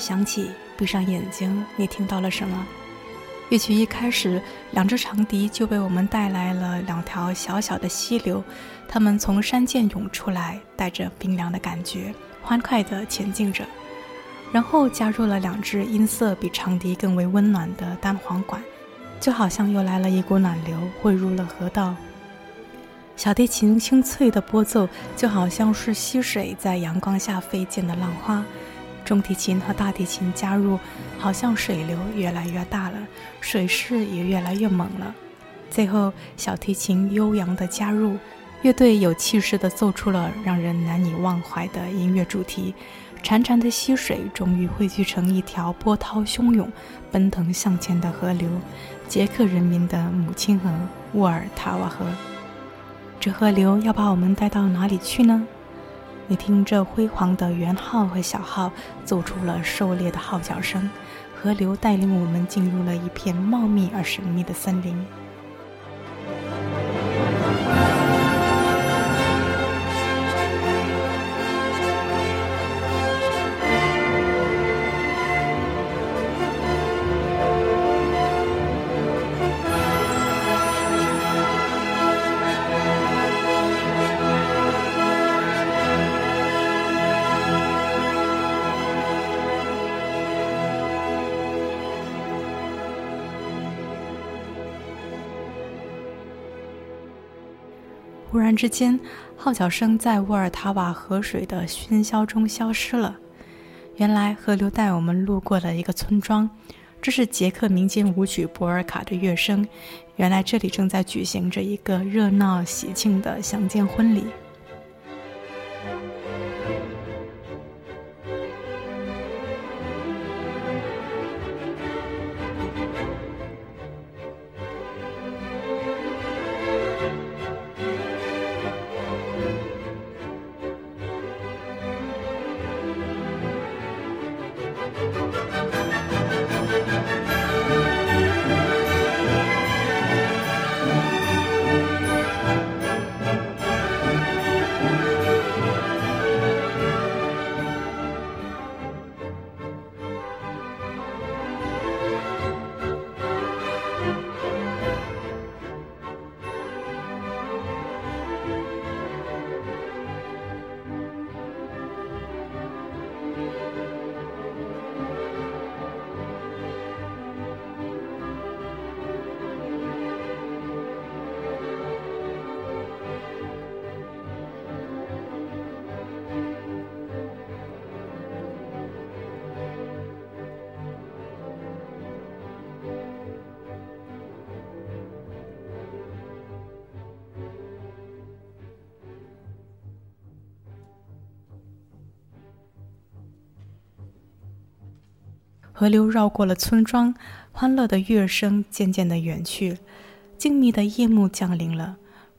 响起，闭上眼睛，你听到了什么？乐曲一开始，两只长笛就为我们带来了两条小小的溪流，它们从山涧涌出来，带着冰凉的感觉，欢快地前进着。然后加入了两只音色比长笛更为温暖的单簧管，就好像又来了一股暖流汇入了河道。小提琴清脆的拨奏，就好像是溪水在阳光下飞溅的浪花。中提琴和大提琴加入，好像水流越来越大了，水势也越来越猛了。最后，小提琴悠扬的加入，乐队有气势地奏出了让人难以忘怀的音乐主题。潺潺的溪水终于汇聚成一条波涛汹涌、奔腾向前的河流——捷克人民的母亲河——沃尔塔瓦河。这河流要把我们带到哪里去呢？你听，这辉煌的圆号和小号奏出了狩猎的号角声，河流带领我们进入了一片茂密而神秘的森林。然之间，号角声在沃尔塔瓦河水的喧嚣中消失了。原来，河流带我们路过了一个村庄，这是捷克民间舞曲博尔卡的乐声。原来，这里正在举行着一个热闹喜庆的乡间婚礼。河流绕过了村庄，欢乐的乐声渐渐地远去，静谧的夜幕降临了。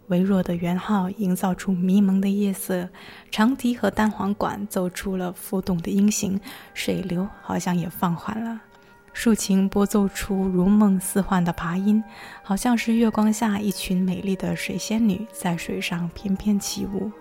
微弱的圆号营造出迷蒙的夜色，长笛和单簧管奏出了浮动的音型，水流好像也放缓了。竖琴拨奏出如梦似幻的琶音，好像是月光下一群美丽的水仙女在水上翩翩起舞。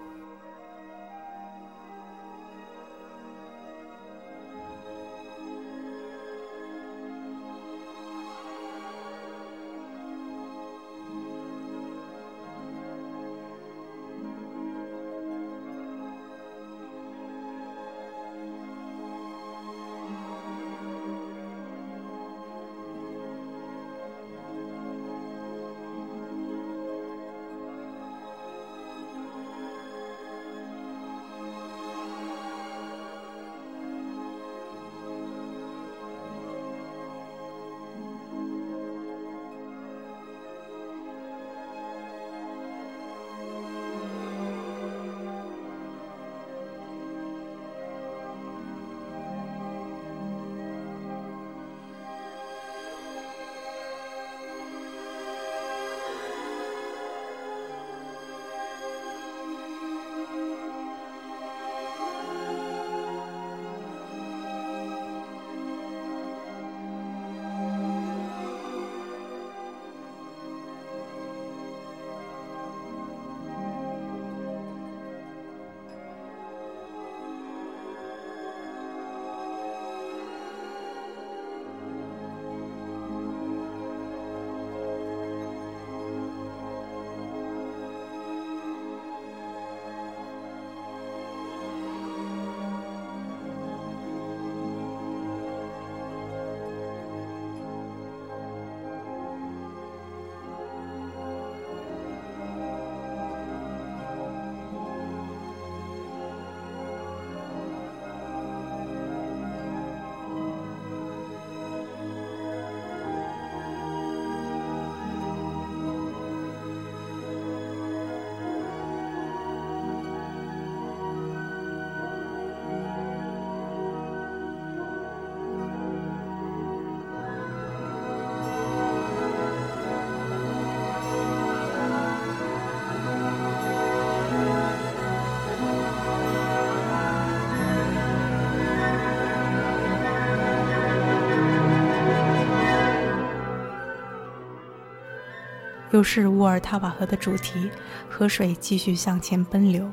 又是沃尔塔瓦河的主题，河水继续向前奔流。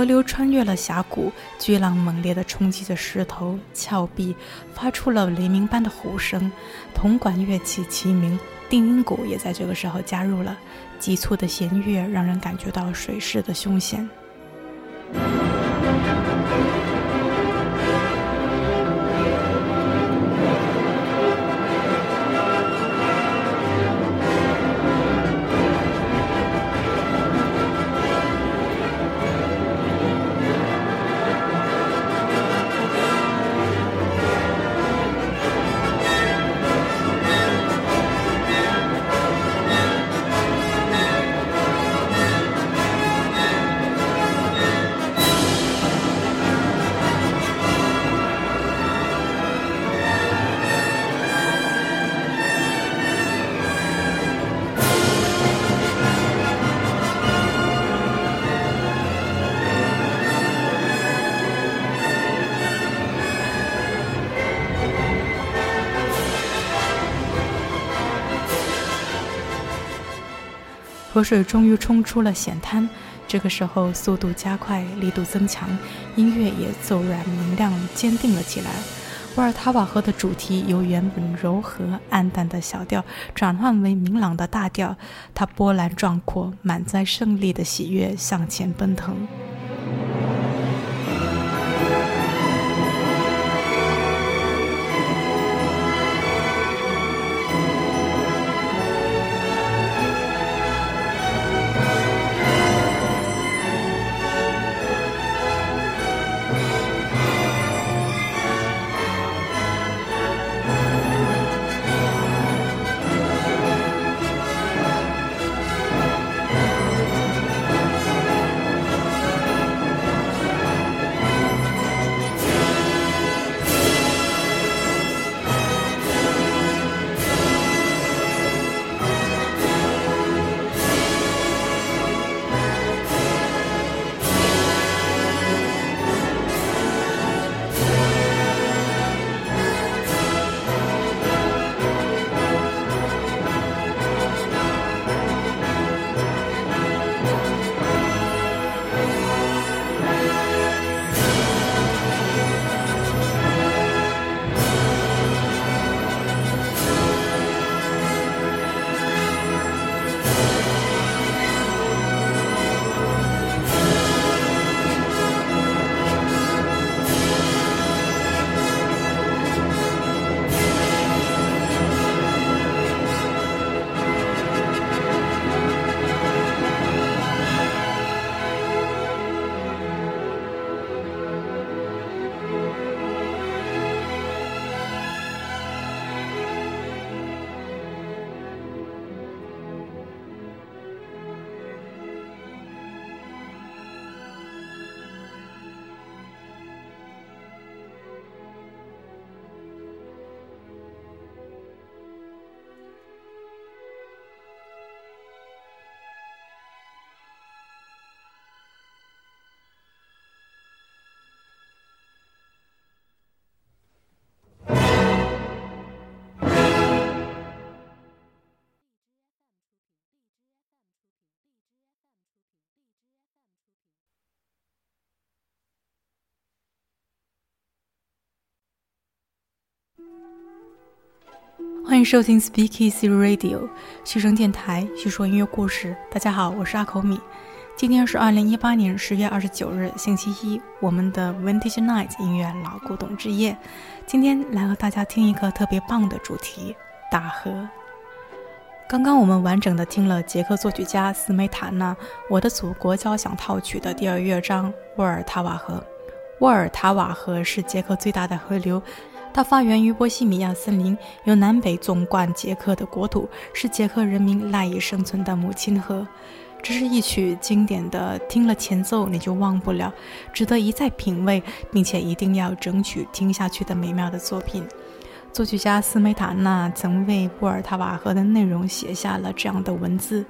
河流穿越了峡谷，巨浪猛烈地冲击着石头、峭壁，发出了雷鸣般的吼声。铜管乐器齐鸣，定音鼓也在这个时候加入了，急促的弦乐让人感觉到水势的凶险。河水终于冲出了险滩，这个时候速度加快，力度增强，音乐也骤然明亮、坚定了起来。沃尔塔瓦河的主题由原本柔和暗淡的小调转换为明朗的大调，它波澜壮阔，满载胜利的喜悦向前奔腾。欢迎收听 Speakeasy Radio 虚声电台，叙说音乐故事。大家好，我是阿口米。今天是二零一八年十月二十九日，星期一，我们的 Vintage Night 音乐老古董之夜。今天来和大家听一个特别棒的主题——大河。刚刚我们完整的听了捷克作曲家斯梅塔纳《我的祖国交响套曲》的第二乐章《沃尔塔瓦河》。沃尔塔瓦河是捷克最大的河流。它发源于波西米亚森林，由南北纵贯捷克的国土，是捷克人民赖以生存的母亲河。这是一曲经典的，听了前奏你就忘不了，值得一再品味，并且一定要整曲听下去的美妙的作品。作曲家斯梅塔纳曾为沃尔塔瓦河的内容写下了这样的文字：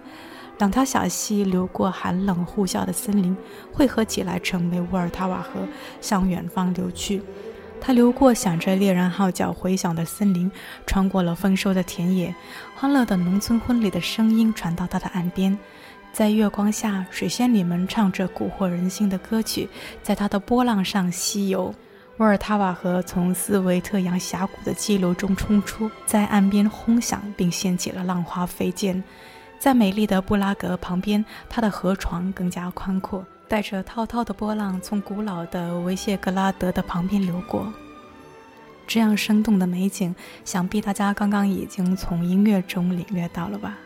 两条小溪流过寒冷呼啸的森林，汇合起来成为沃尔塔瓦河，向远方流去。它流过响着猎人号角回响的森林，穿过了丰收的田野，欢乐的农村婚礼的声音传到它的岸边。在月光下，水仙女们唱着蛊惑人心的歌曲，在它的波浪上西游。沃尔塔瓦河从斯维特扬峡谷的激流中冲出，在岸边轰响，并掀起了浪花飞溅。在美丽的布拉格旁边，它的河床更加宽阔，带着滔滔的波浪从古老的维谢格拉德的旁边流过。这样生动的美景，想必大家刚刚已经从音乐中领略到了吧。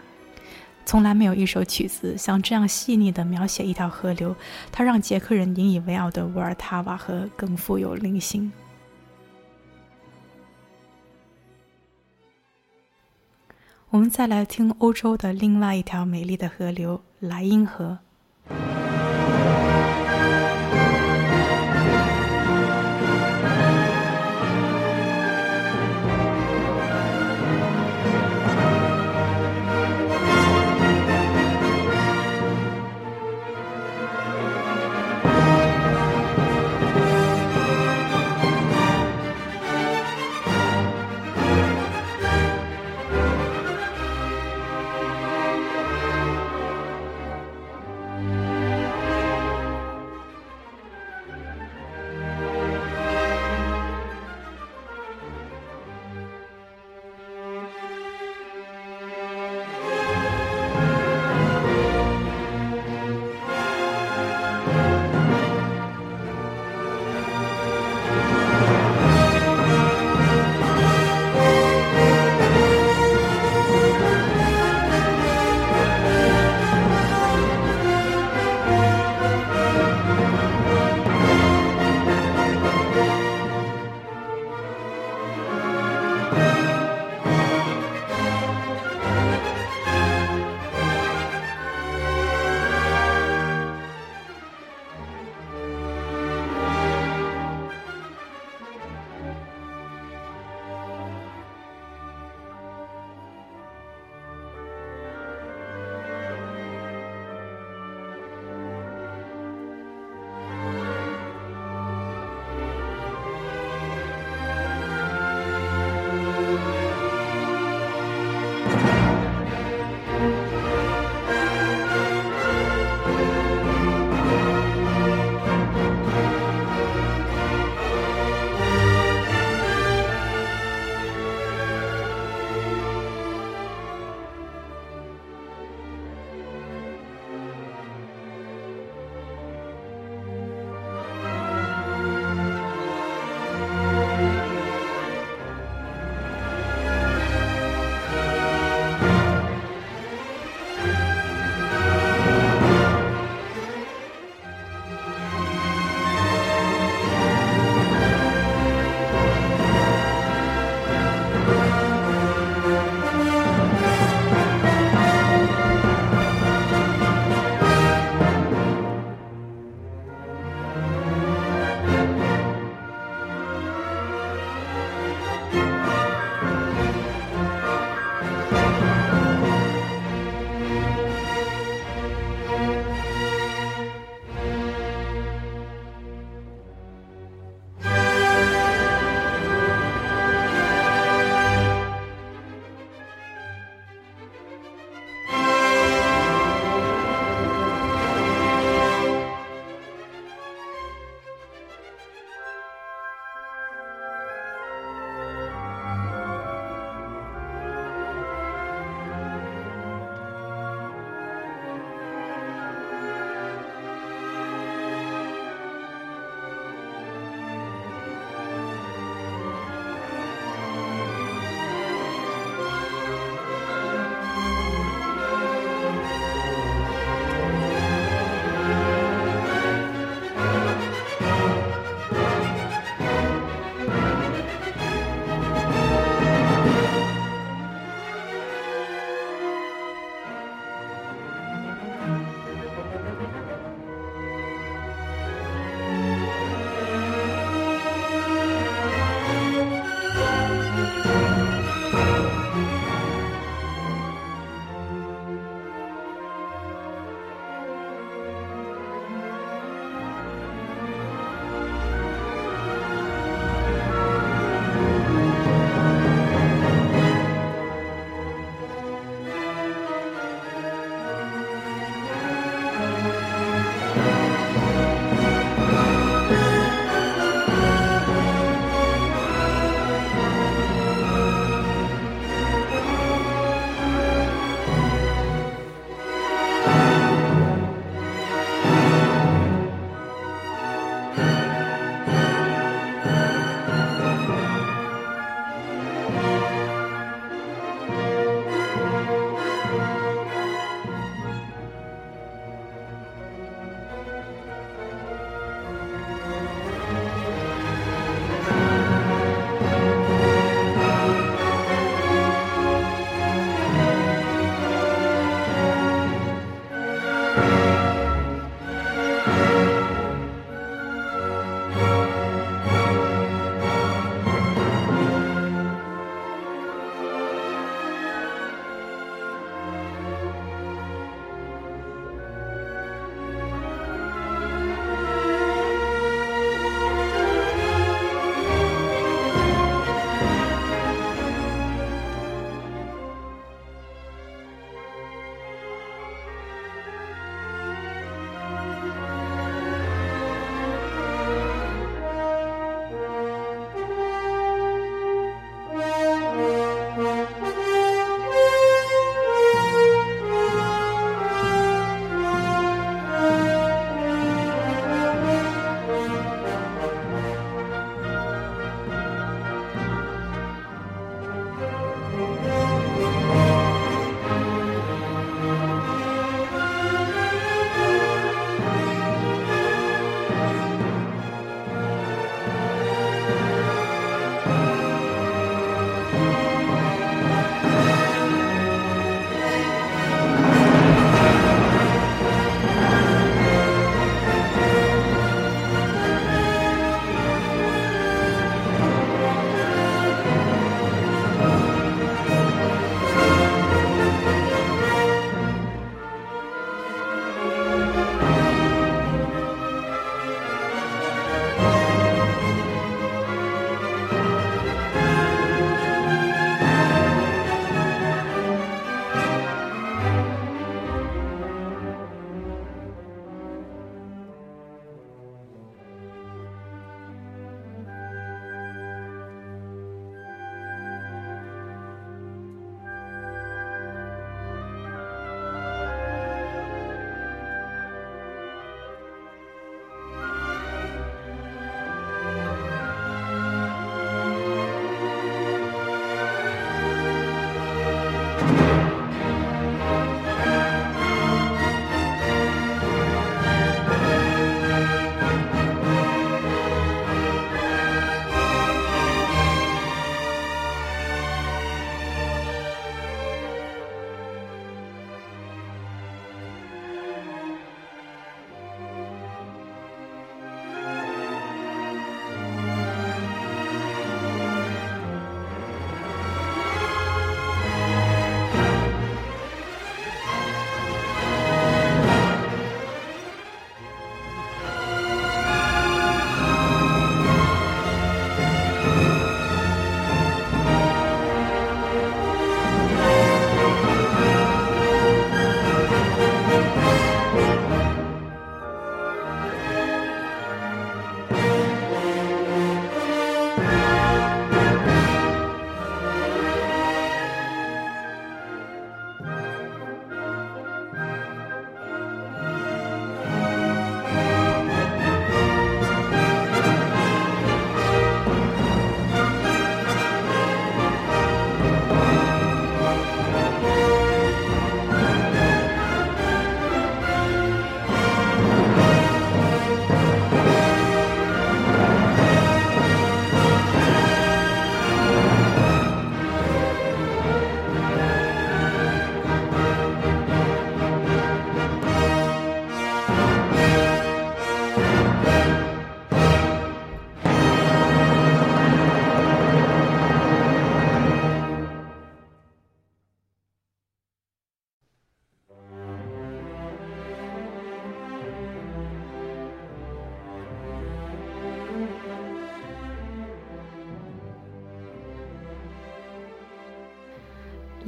从来没有一首曲子像这样细腻地描写一条河流，它让捷克人引以为傲的沃尔塔瓦河更富有灵性。我们再来听欧洲的另外一条美丽的河流——莱茵河。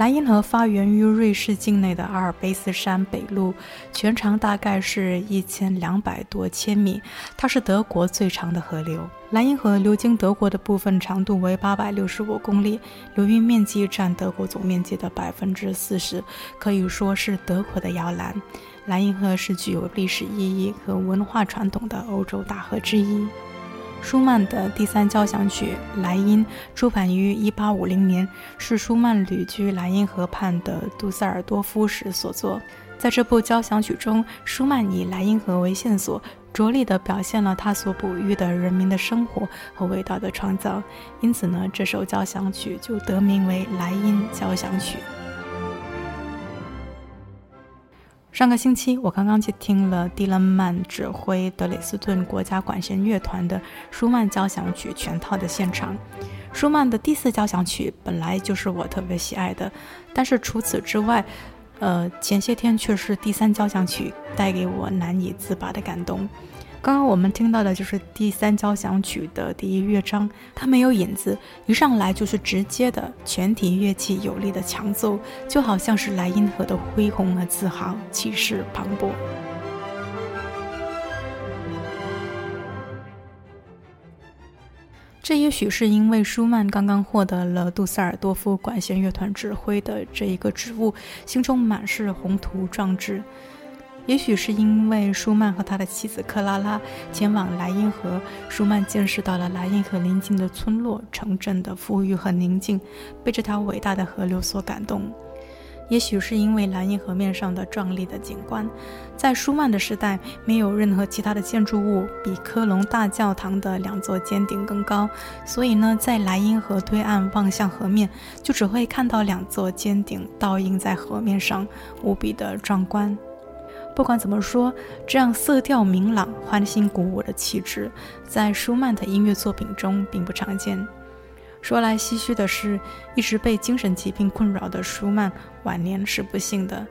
莱茵河发源于瑞士境内的阿尔卑斯山北麓，全长大概是一千两百多千米。它是德国最长的河流。莱茵河流经德国的部分长度为八百六十五公里，流域面积占德国总面积的百分之四十，可以说是德国的摇篮。莱茵河是具有历史意义和文化传统的欧洲大河之一。舒曼的第三交响曲《莱茵》出版于1850年，是舒曼旅居莱茵河畔的杜塞尔多夫时所作。在这部交响曲中，舒曼以莱茵河为线索，着力地表现了他所哺育的人民的生活和伟大的创造。因此呢，这首交响曲就得名为《莱茵交响曲》。上个星期，我刚刚去听了迪勒曼指挥德累斯顿国家管弦乐团的舒曼交响曲全套的现场。舒曼的第四交响曲本来就是我特别喜爱的，但是除此之外，呃，前些天却是第三交响曲带给我难以自拔的感动。刚刚我们听到的就是第三交响曲的第一乐章，它没有引子，一上来就是直接的全体乐器有力的强奏，就好像是莱茵河的恢宏和自豪，气势磅礴。这也许是因为舒曼刚刚获得了杜塞尔多夫管弦乐团指挥的这一个职务，心中满是宏图壮志。也许是因为舒曼和他的妻子克拉拉前往莱茵河，舒曼见识到了莱茵河邻近的村落、城镇的富裕和宁静，被这条伟大的河流所感动。也许是因为莱茵河面上的壮丽的景观，在舒曼的时代，没有任何其他的建筑物比科隆大教堂的两座尖顶更高，所以呢，在莱茵河对岸望向河面，就只会看到两座尖顶倒映在河面上，无比的壮观。不管怎么说，这样色调明朗、欢欣鼓舞的气质，在舒曼的音乐作品中并不常见。说来唏嘘的是，一直被精神疾病困扰的舒曼晚年是不幸的。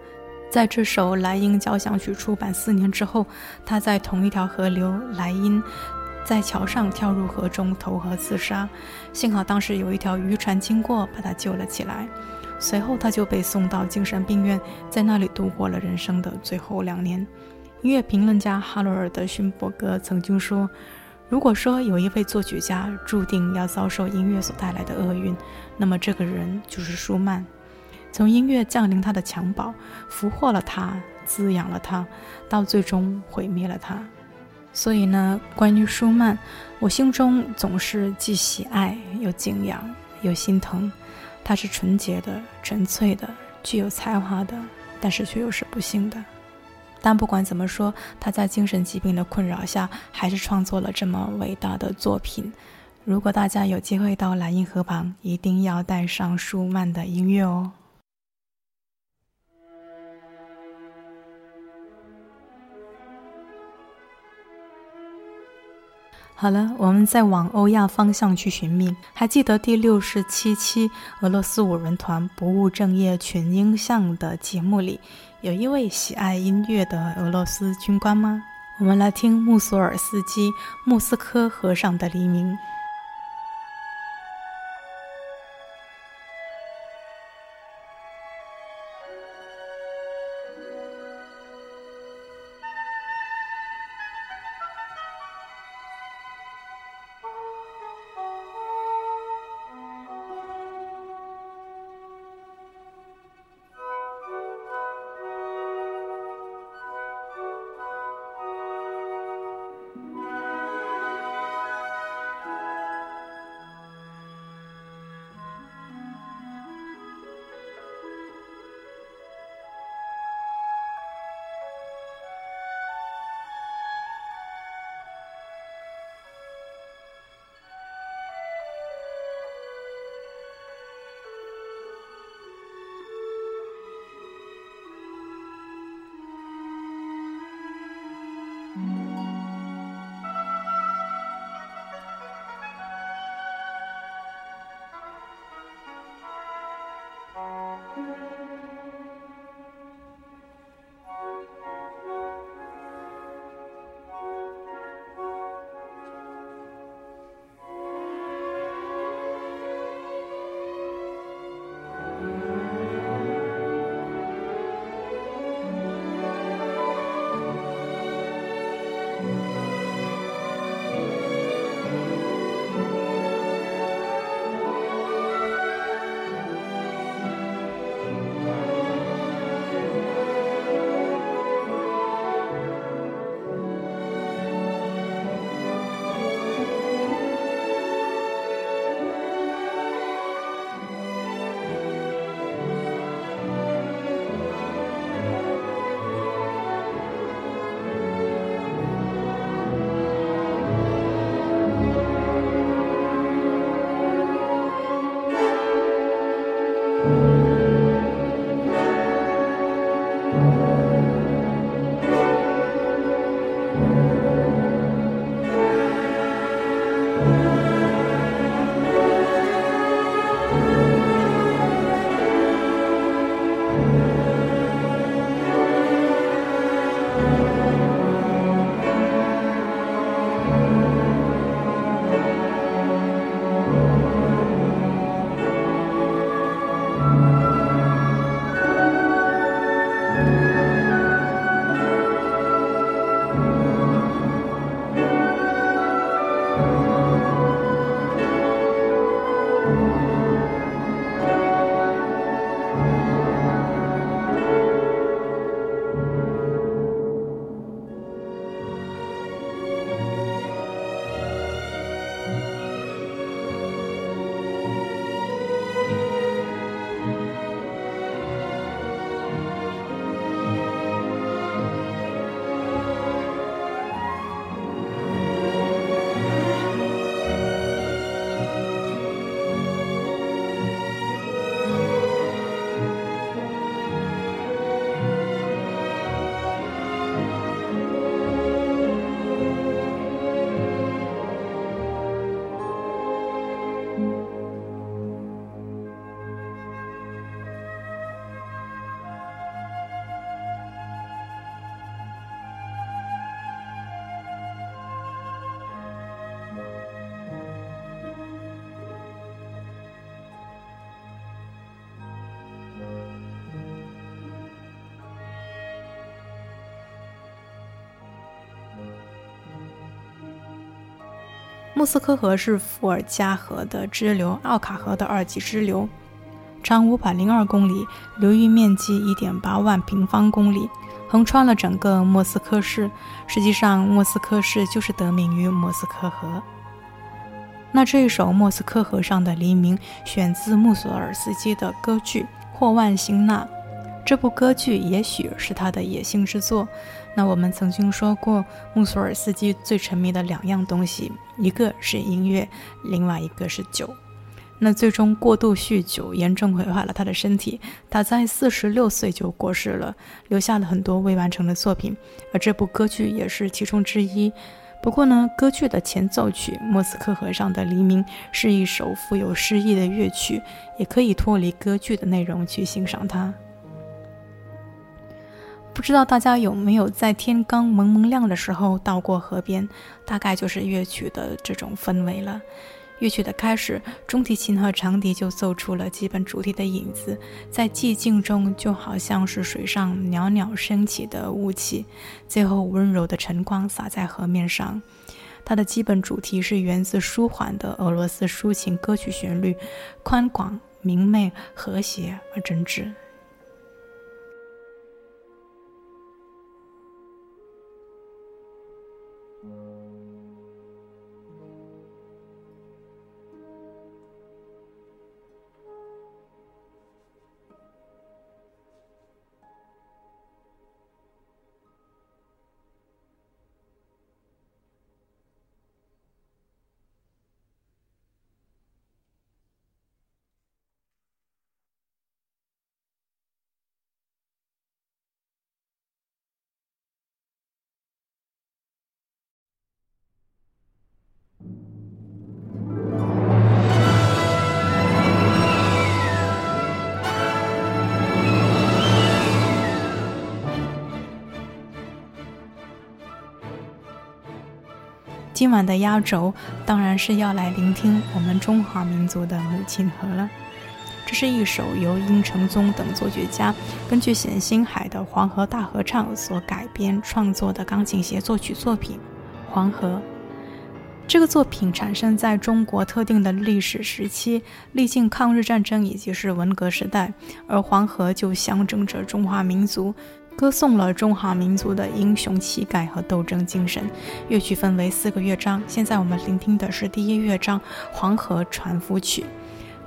在这首莱茵交响曲出版四年之后，他在同一条河流莱茵，在桥上跳入河中投河自杀。幸好当时有一条渔船经过，把他救了起来。随后，他就被送到精神病院，在那里度过了人生的最后两年。音乐评论家哈罗尔德勋伯格曾经说：“如果说有一位作曲家注定要遭受音乐所带来的厄运，那么这个人就是舒曼。从音乐降临他的襁褓，俘获了他，滋养了他，到最终毁灭了他。所以呢，关于舒曼，我心中总是既喜爱又敬仰又心疼。”他是纯洁的、纯粹的、具有才华的，但是却又是不幸的。但不管怎么说，他在精神疾病的困扰下，还是创作了这么伟大的作品。如果大家有机会到莱茵河旁，一定要带上舒曼的音乐哦。好了，我们再往欧亚方向去寻觅。还记得第六十七期俄罗斯五人团不务正业群英像的节目里，有一位喜爱音乐的俄罗斯军官吗？我们来听穆索尔斯基《莫斯科河上的黎明》。莫斯科河是伏尔加河的支流，奥卡河的二级支流，长五百零二公里，流域面积一点八万平方公里，横穿了整个莫斯科市。实际上，莫斯科市就是得名于莫斯科河。那这一首《莫斯科河上的黎明》选自穆索尔斯基的歌剧《霍万辛娜》。这部歌剧也许是他的野性之作。那我们曾经说过，穆索尔斯基最沉迷的两样东西，一个是音乐，另外一个是酒。那最终过度酗酒，严重毁坏了他的身体。他在四十六岁就过世了，留下了很多未完成的作品，而这部歌剧也是其中之一。不过呢，歌剧的前奏曲《莫斯科河上的黎明》是一首富有诗意的乐曲，也可以脱离歌剧的内容去欣赏它。不知道大家有没有在天刚蒙蒙亮的时候到过河边？大概就是乐曲的这种氛围了。乐曲的开始，中提琴和长笛就奏出了基本主题的影子，在寂静中就好像是水上袅袅升起的雾气，最后温柔的晨光洒在河面上。它的基本主题是源自舒缓的俄罗斯抒情歌曲旋律，宽广、明媚、和谐而真挚。今晚的压轴当然是要来聆听我们中华民族的母亲河了。这是一首由殷承宗等作曲家根据冼星海的《黄河大合唱》所改编创作的钢琴协奏曲作品《黄河》。这个作品产生在中国特定的历史时期，历经抗日战争以及是文革时代，而黄河就象征着中华民族。歌颂了中华民族的英雄气概和斗争精神。乐曲分为四个乐章，现在我们聆听的是第一乐章《黄河船夫曲》。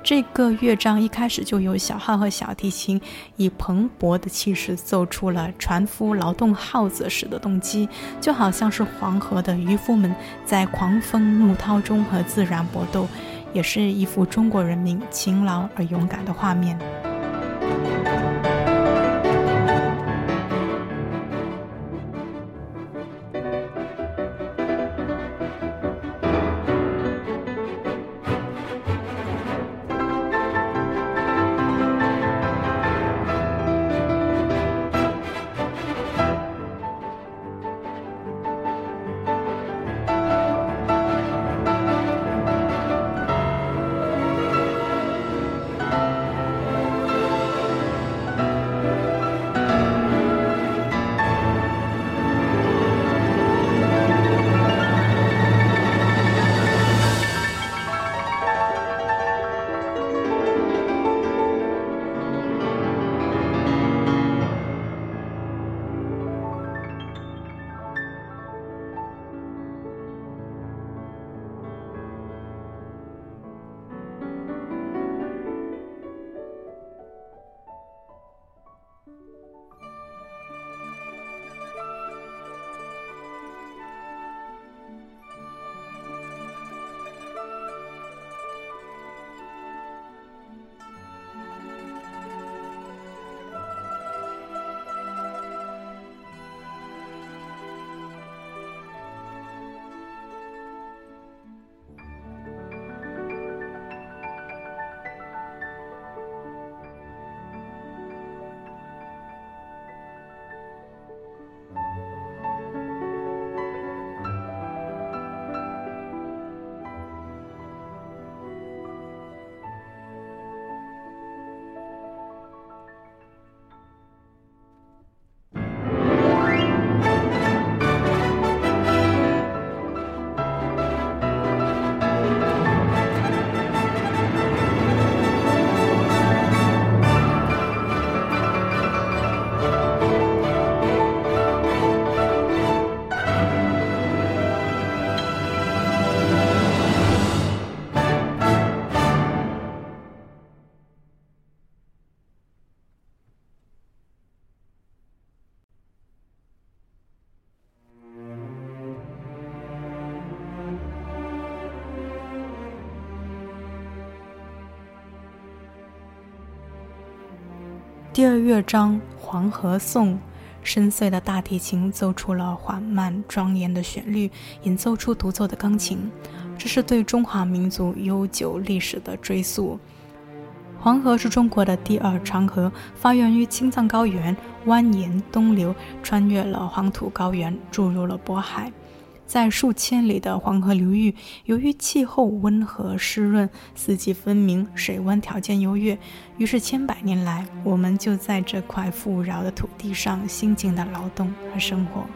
这个乐章一开始就有小号和小提琴以蓬勃的气势奏出了船夫劳动号子时的动机，就好像是黄河的渔夫们在狂风怒涛中和自然搏斗，也是一幅中国人民勤劳而勇敢的画面。第二乐章《黄河颂》，深邃的大提琴奏出了缓慢庄严的旋律，演奏出独奏的钢琴。这是对中华民族悠久历史的追溯。黄河是中国的第二长河，发源于青藏高原，蜿蜒东流，穿越了黄土高原，注入了渤海。在数千里的黄河流域，由于气候温和湿润，四季分明，水温条件优越，于是千百年来，我们就在这块富饶的土地上辛勤的劳动和生活。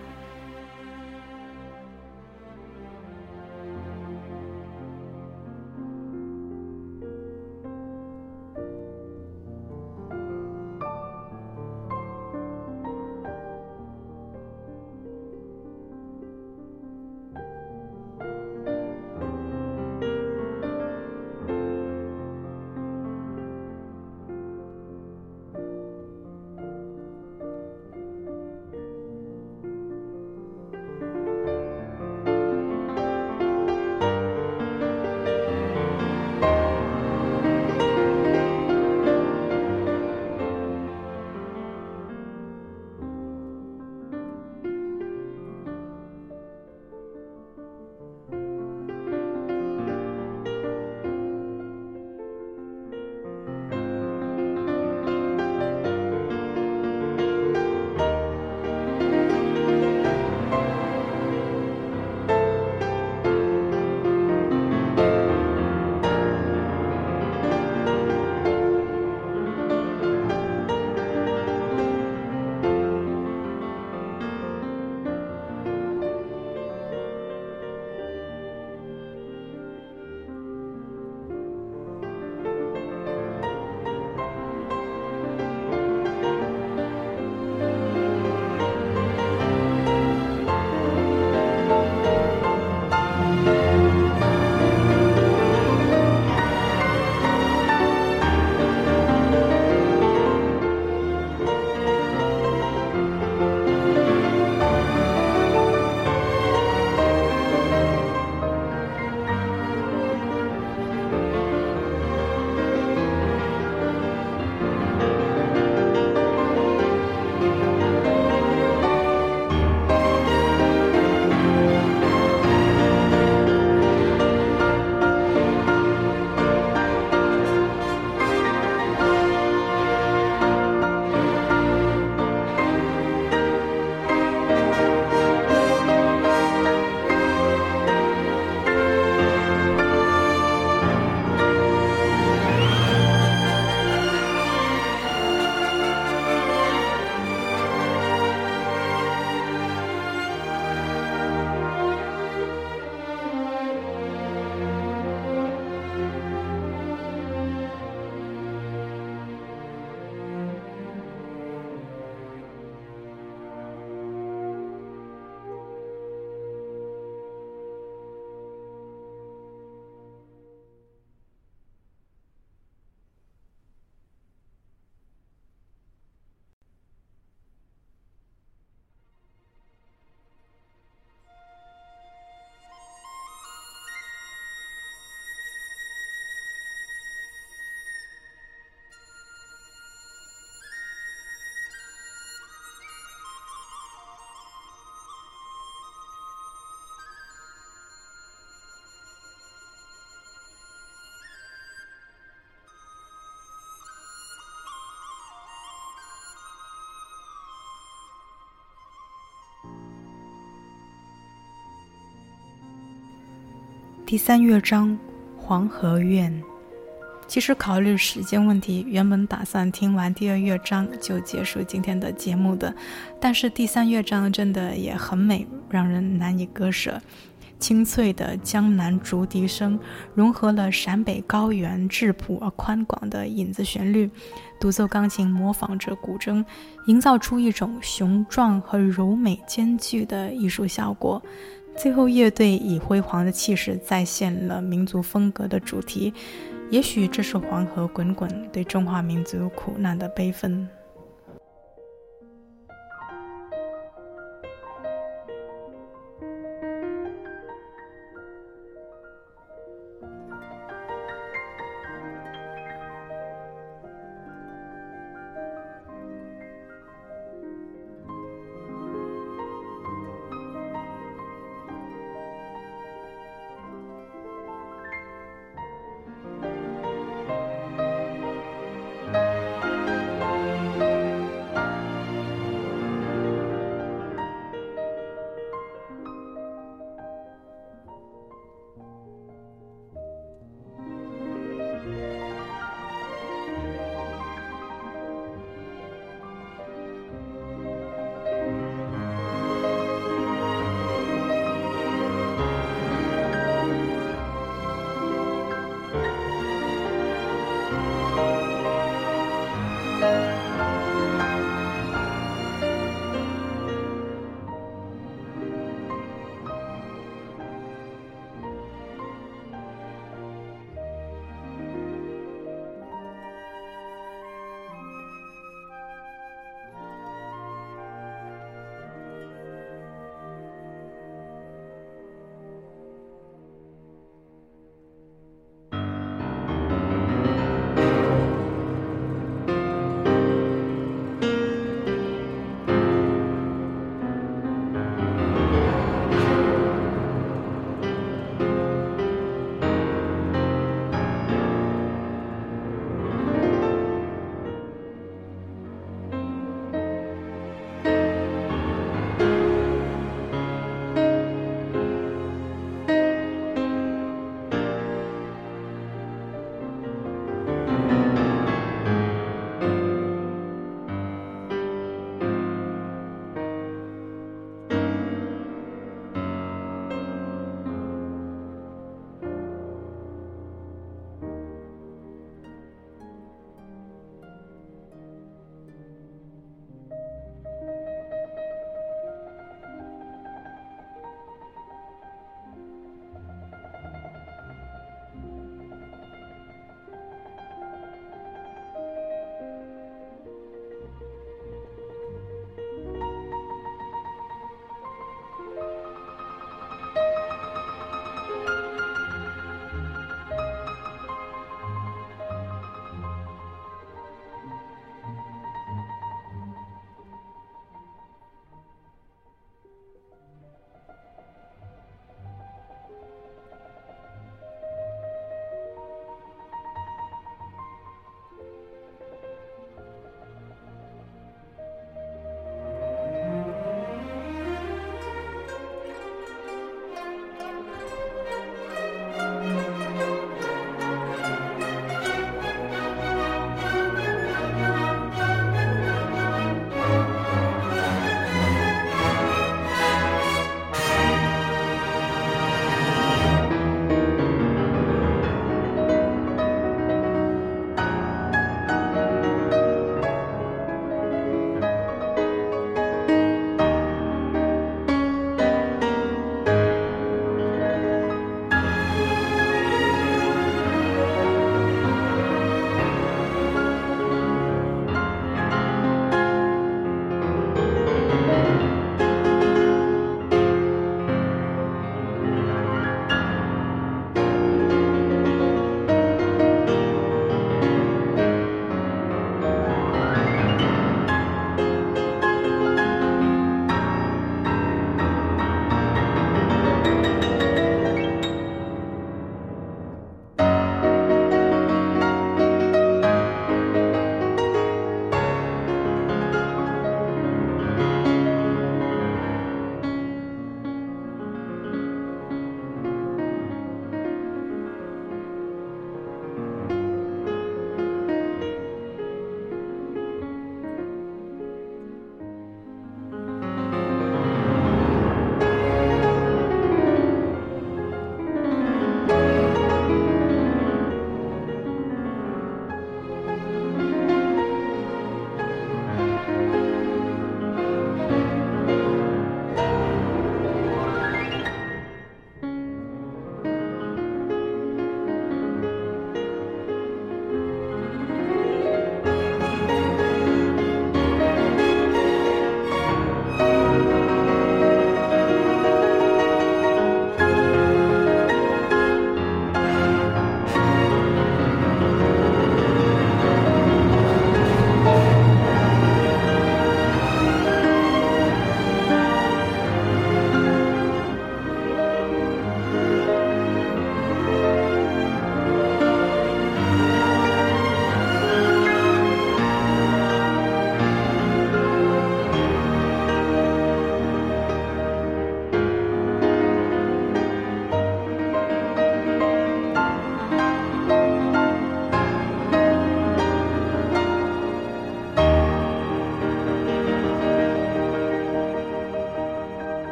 第三乐章《黄河怨》。其实考虑时间问题，原本打算听完第二乐章就结束今天的节目的。但是第三乐章真的也很美，让人难以割舍。清脆的江南竹笛声，融合了陕北高原质朴而宽广的引子旋律。独奏钢琴模仿着古筝，营造出一种雄壮和柔美兼具的艺术效果。最后，乐队以辉煌的气势再现了民族风格的主题。也许这是黄河滚滚对中华民族苦难的悲愤。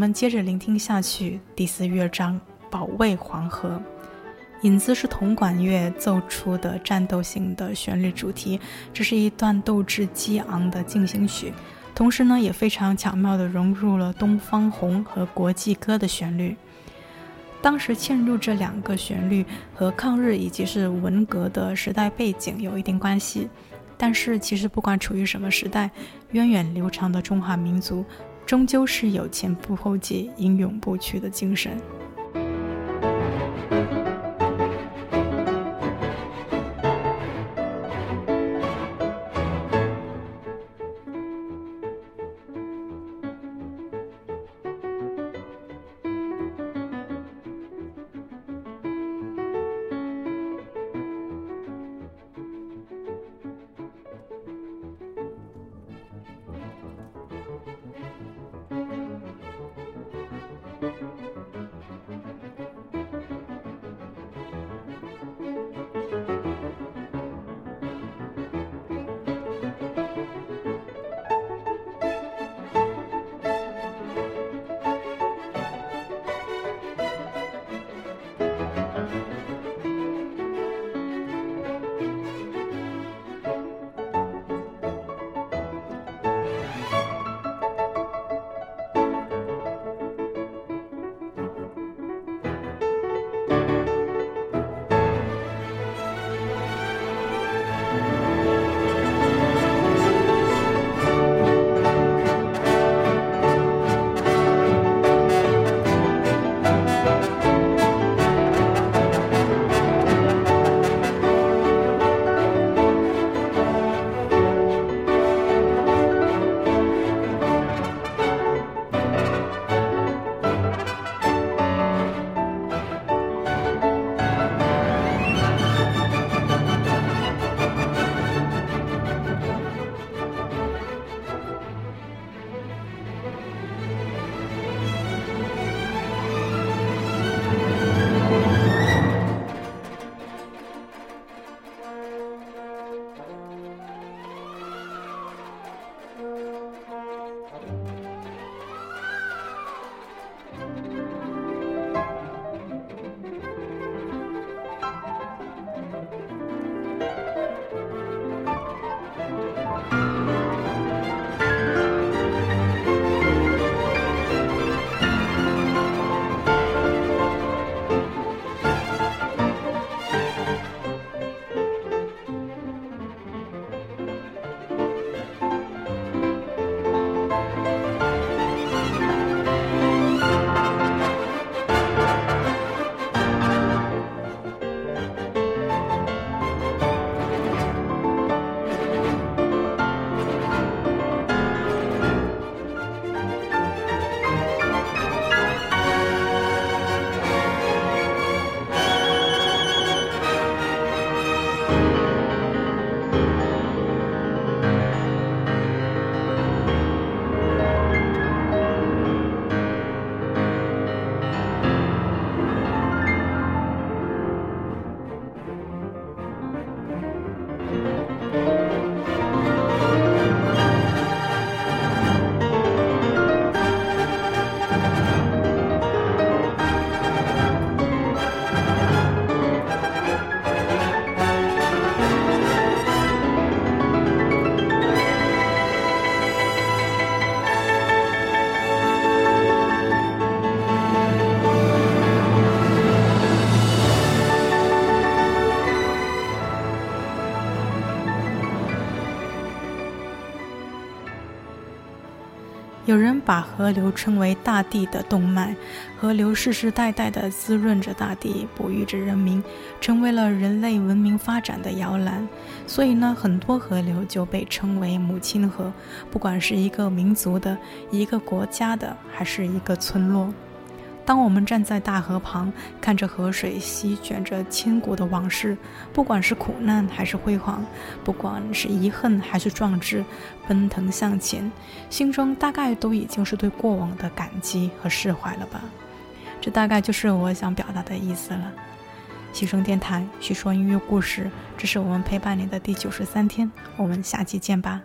我们接着聆听下去，第四乐章《保卫黄河》。引子是铜管乐奏出的战斗性的旋律主题，这是一段斗志激昂的进行曲，同时呢也非常巧妙地融入了东方红和国际歌的旋律。当时嵌入这两个旋律和抗日以及是文革的时代背景有一定关系，但是其实不管处于什么时代，源远流长的中华民族终究是有前仆后继、英勇不屈的精神。有人把河流称为大地的动脉，河流世世代代的滋润着大地，哺育着人民，成为了人类文明发展的摇篮。所以呢，很多河流就被称为母亲河，不管是一个民族的、一个国家的，还是一个村落。当我们站在大河旁，看着河水席卷着千古的往事，不管是苦难还是辉煌，不管是遗恨还是壮志，奔腾向前，心中大概都已经是对过往的感激和释怀了吧？这大概就是我想表达的意思了。西声电台叙说音乐故事，这是我们陪伴你的第九十三天，我们下期见吧。